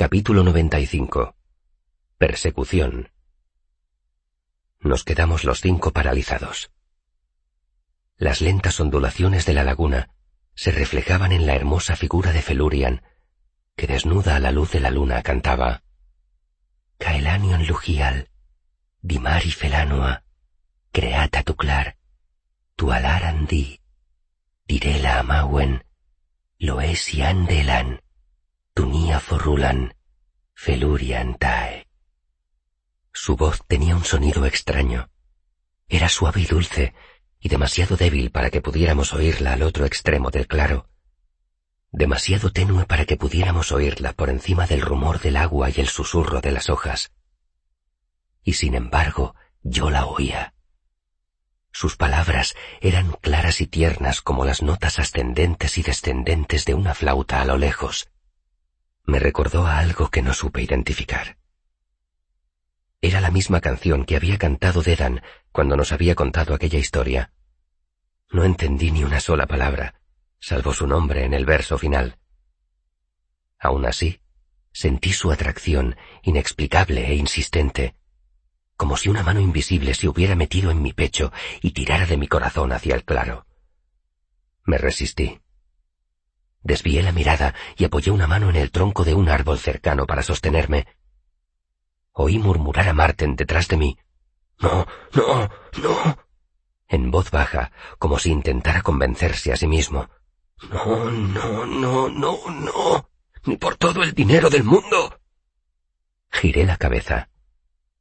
Capítulo 95. Persecución. Nos quedamos los cinco paralizados. Las lentas ondulaciones de la laguna se reflejaban en la hermosa figura de Felurian, que desnuda a la luz de la luna cantaba Caelanion lugial, dimari felanua, creata tu clar, tu alaran di, direla amauen, loesi andelan, tunia forrulan, felurian tae. Su voz tenía un sonido extraño. Era suave y dulce, y demasiado débil para que pudiéramos oírla al otro extremo del claro. Demasiado tenue para que pudiéramos oírla por encima del rumor del agua y el susurro de las hojas. Y sin embargo, yo la oía. Sus palabras eran claras y tiernas como las notas ascendentes y descendentes de una flauta a lo lejos. Me recordó a algo que no supe identificar. Era la misma canción que había cantado Dedan cuando nos había contado aquella historia. No entendí ni una sola palabra, salvo su nombre en el verso final. Aún así, sentí su atracción inexplicable e insistente, como si una mano invisible se hubiera metido en mi pecho y tirara de mi corazón hacia el claro. Me resistí. Desvié la mirada y apoyé una mano en el tronco de un árbol cercano para sostenerme, Oí murmurar a Marten detrás de mí. No, no, no. En voz baja, como si intentara convencerse a sí mismo. No, no, no, no, no. Ni por todo el dinero del mundo. Giré la cabeza.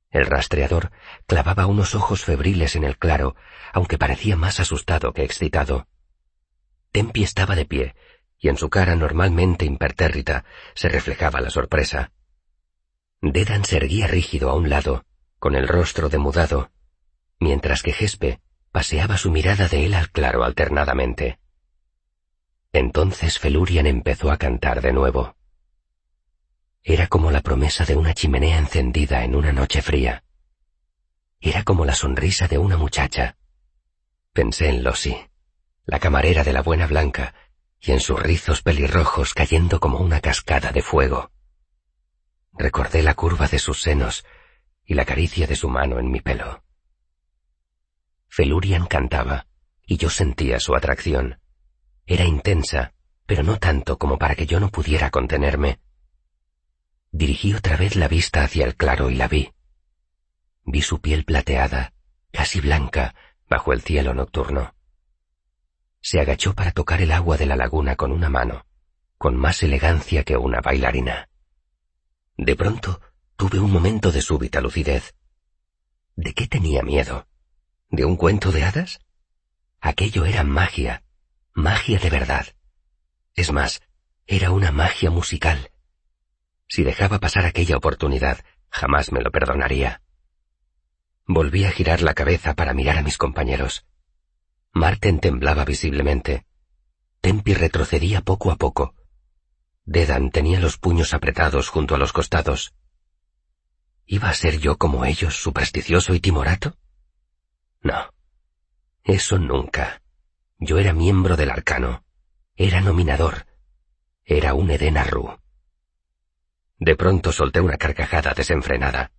El rastreador clavaba unos ojos febriles en el claro, aunque parecía más asustado que excitado. Tempi estaba de pie, y en su cara normalmente impertérrita se reflejaba la sorpresa. Dedan se erguía rígido a un lado, con el rostro demudado, mientras que Gespe paseaba su mirada de él al claro alternadamente. Entonces Felurian empezó a cantar de nuevo. Era como la promesa de una chimenea encendida en una noche fría. Era como la sonrisa de una muchacha. Pensé en Losi, la camarera de la buena blanca, y en sus rizos pelirrojos cayendo como una cascada de fuego. Recordé la curva de sus senos y la caricia de su mano en mi pelo. Felurian cantaba, y yo sentía su atracción. Era intensa, pero no tanto como para que yo no pudiera contenerme. Dirigí otra vez la vista hacia el claro y la vi. Vi su piel plateada, casi blanca, bajo el cielo nocturno. Se agachó para tocar el agua de la laguna con una mano, con más elegancia que una bailarina. De pronto tuve un momento de súbita lucidez. ¿De qué tenía miedo? ¿De un cuento de hadas? Aquello era magia, magia de verdad. Es más, era una magia musical. Si dejaba pasar aquella oportunidad, jamás me lo perdonaría. Volví a girar la cabeza para mirar a mis compañeros. Marten temblaba visiblemente. Tempi retrocedía poco a poco. Dedan tenía los puños apretados junto a los costados. ¿Iba a ser yo como ellos, supersticioso y timorato? No. Eso nunca. Yo era miembro del arcano. Era nominador. Era un Eden Arru. De pronto solté una carcajada desenfrenada.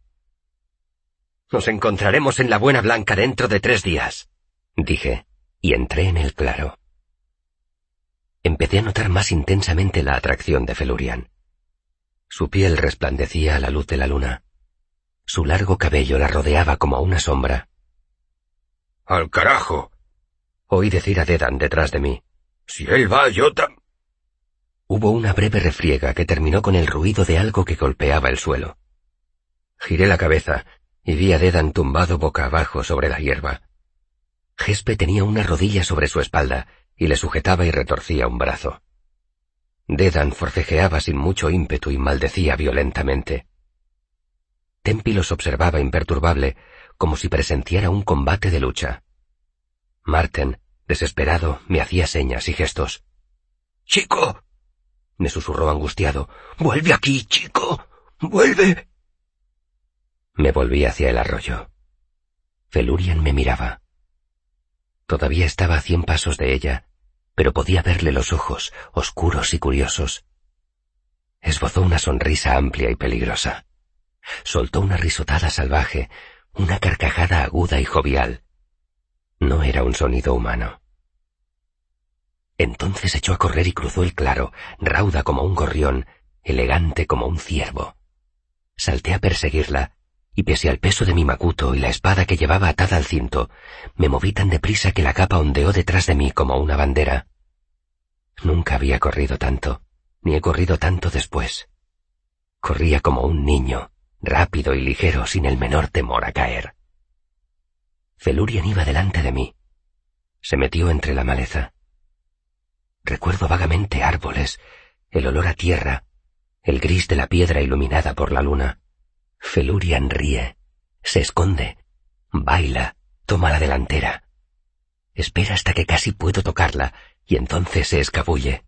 Nos encontraremos en la Buena Blanca dentro de tres días, dije, y entré en el claro empecé a notar más intensamente la atracción de Felurian. Su piel resplandecía a la luz de la luna. Su largo cabello la rodeaba como una sombra. ¡Al carajo! Oí decir a Dedan detrás de mí. Si él va, yo tam... Hubo una breve refriega que terminó con el ruido de algo que golpeaba el suelo. Giré la cabeza y vi a Dedan tumbado boca abajo sobre la hierba. Gespe tenía una rodilla sobre su espalda y le sujetaba y retorcía un brazo. Dedan forcejeaba sin mucho ímpetu y maldecía violentamente. Tempi los observaba imperturbable, como si presenciara un combate de lucha. Marten, desesperado, me hacía señas y gestos. ¡Chico! me susurró angustiado. ¡Vuelve aquí, chico! ¡Vuelve! Me volví hacia el arroyo. Felurian me miraba. Todavía estaba a cien pasos de ella, pero podía verle los ojos, oscuros y curiosos. esbozó una sonrisa amplia y peligrosa. Soltó una risotada salvaje, una carcajada aguda y jovial. No era un sonido humano. Entonces echó a correr y cruzó el claro, rauda como un gorrión, elegante como un ciervo. Salté a perseguirla, y pese al peso de mi macuto y la espada que llevaba atada al cinto, me moví tan deprisa que la capa ondeó detrás de mí como una bandera. Nunca había corrido tanto, ni he corrido tanto después. Corría como un niño, rápido y ligero, sin el menor temor a caer. Felurian iba delante de mí. Se metió entre la maleza. Recuerdo vagamente árboles, el olor a tierra, el gris de la piedra iluminada por la luna. Felurian ríe, se esconde, baila, toma la delantera. Espera hasta que casi puedo tocarla y entonces se escabulle.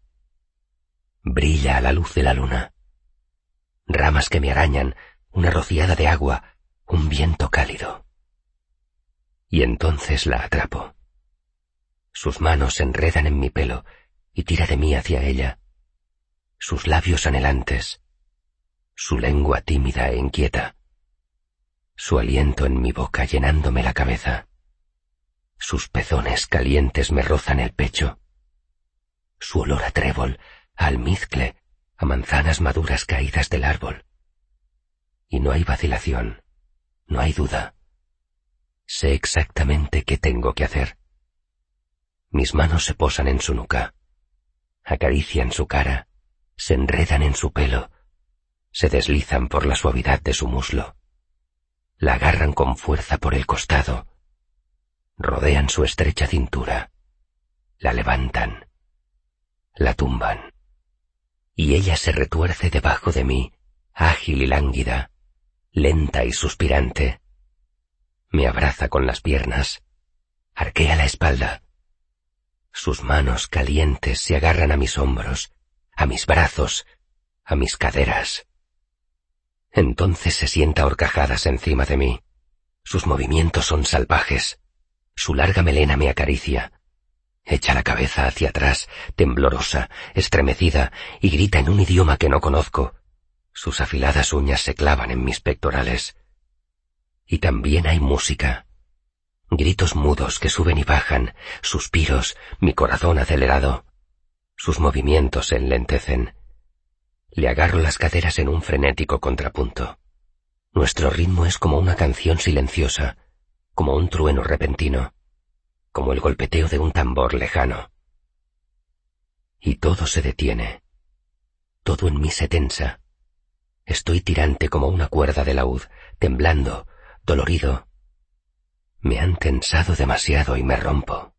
Brilla a la luz de la luna. Ramas que me arañan, una rociada de agua, un viento cálido. Y entonces la atrapo. Sus manos se enredan en mi pelo y tira de mí hacia ella. Sus labios anhelantes, su lengua tímida e inquieta, su aliento en mi boca llenándome la cabeza. Sus pezones calientes me rozan el pecho. Su olor a trébol, a almizcle, a manzanas maduras caídas del árbol. Y no hay vacilación, no hay duda. Sé exactamente qué tengo que hacer. Mis manos se posan en su nuca acarician su cara, se enredan en su pelo, se deslizan por la suavidad de su muslo, la agarran con fuerza por el costado, rodean su estrecha cintura, la levantan, la tumban, y ella se retuerce debajo de mí, ágil y lánguida, lenta y suspirante. Me abraza con las piernas, arquea la espalda, sus manos calientes se agarran a mis hombros, a mis brazos, a mis caderas. Entonces se sienta horcajadas encima de mí. Sus movimientos son salvajes. Su larga melena me acaricia. Echa la cabeza hacia atrás, temblorosa, estremecida, y grita en un idioma que no conozco. Sus afiladas uñas se clavan en mis pectorales. Y también hay música, gritos mudos que suben y bajan, suspiros, mi corazón acelerado. Sus movimientos se enlentecen. Le agarro las caderas en un frenético contrapunto. Nuestro ritmo es como una canción silenciosa, como un trueno repentino, como el golpeteo de un tambor lejano. Y todo se detiene. Todo en mí se tensa. Estoy tirante como una cuerda de laúd, temblando, dolorido, me han tensado demasiado y me rompo.